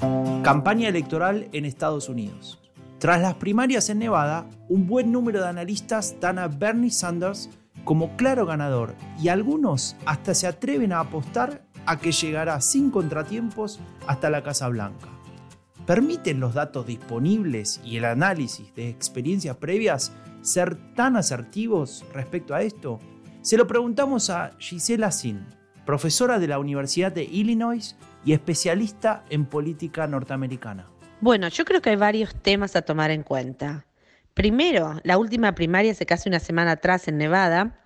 Campaña electoral en Estados Unidos. Tras las primarias en Nevada, un buen número de analistas dan a Bernie Sanders como claro ganador y algunos hasta se atreven a apostar a que llegará sin contratiempos hasta la Casa Blanca. ¿Permiten los datos disponibles y el análisis de experiencias previas ser tan asertivos respecto a esto? Se lo preguntamos a Gisela Sin, profesora de la Universidad de Illinois y especialista en política norteamericana. Bueno, yo creo que hay varios temas a tomar en cuenta. Primero, la última primaria hace casi una semana atrás en Nevada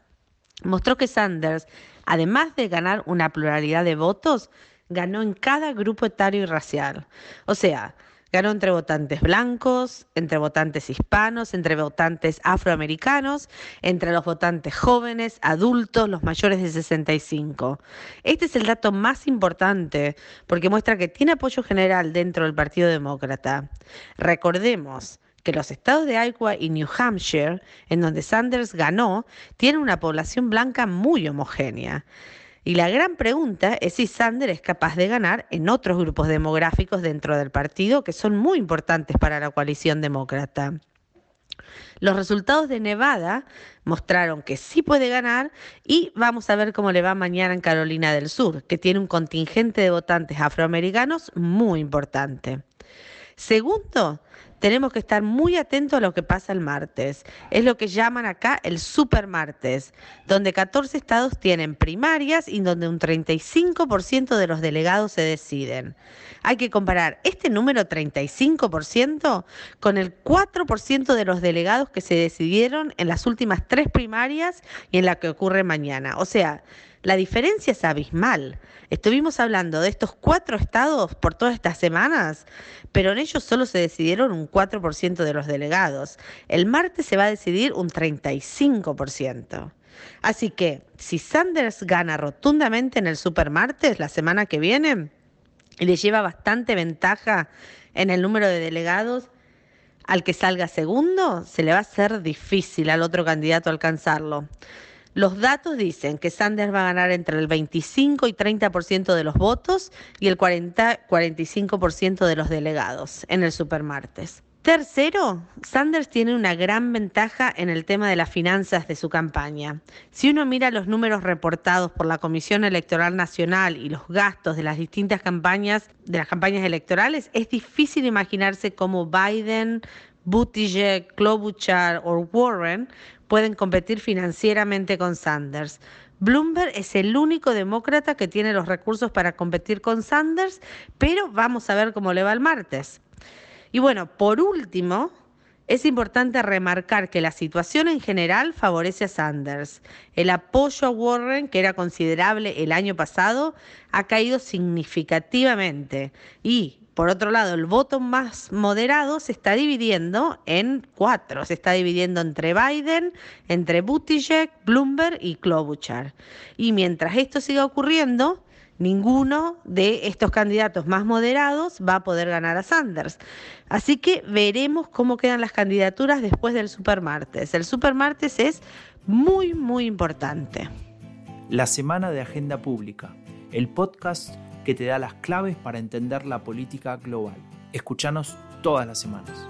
mostró que Sanders, además de ganar una pluralidad de votos, ganó en cada grupo etario y racial. O sea, Ganó entre votantes blancos, entre votantes hispanos, entre votantes afroamericanos, entre los votantes jóvenes, adultos, los mayores de 65. Este es el dato más importante porque muestra que tiene apoyo general dentro del Partido Demócrata. Recordemos que los estados de Iowa y New Hampshire, en donde Sanders ganó, tienen una población blanca muy homogénea. Y la gran pregunta es si Sander es capaz de ganar en otros grupos demográficos dentro del partido que son muy importantes para la coalición demócrata. Los resultados de Nevada mostraron que sí puede ganar y vamos a ver cómo le va mañana en Carolina del Sur, que tiene un contingente de votantes afroamericanos muy importante. Segundo, tenemos que estar muy atentos a lo que pasa el martes. Es lo que llaman acá el super martes, donde 14 estados tienen primarias y donde un 35% de los delegados se deciden. Hay que comparar este número 35% con el 4% de los delegados que se decidieron en las últimas tres primarias y en la que ocurre mañana. O sea, la diferencia es abismal. Estuvimos hablando de estos cuatro estados por todas estas semanas, pero en ellos solo se decidieron un 4% de los delegados. El martes se va a decidir un 35%. Así que si Sanders gana rotundamente en el supermartes la semana que viene y le lleva bastante ventaja en el número de delegados, al que salga segundo, se le va a hacer difícil al otro candidato alcanzarlo. Los datos dicen que Sanders va a ganar entre el 25 y 30% de los votos y el 40-45% de los delegados en el supermartes. Tercero, Sanders tiene una gran ventaja en el tema de las finanzas de su campaña. Si uno mira los números reportados por la Comisión Electoral Nacional y los gastos de las distintas campañas, de las campañas electorales, es difícil imaginarse cómo Biden, Buttigieg, Klobuchar o Warren pueden competir financieramente con Sanders. Bloomberg es el único demócrata que tiene los recursos para competir con Sanders, pero vamos a ver cómo le va el martes. Y bueno, por último, es importante remarcar que la situación en general favorece a Sanders. El apoyo a Warren, que era considerable el año pasado, ha caído significativamente y por otro lado, el voto más moderado se está dividiendo en cuatro. Se está dividiendo entre Biden, entre Buttigieg, Bloomberg y Klobuchar. Y mientras esto siga ocurriendo, ninguno de estos candidatos más moderados va a poder ganar a Sanders. Así que veremos cómo quedan las candidaturas después del supermartes. El supermartes es muy, muy importante. La semana de agenda pública, el podcast que te da las claves para entender la política global. Escuchanos todas las semanas.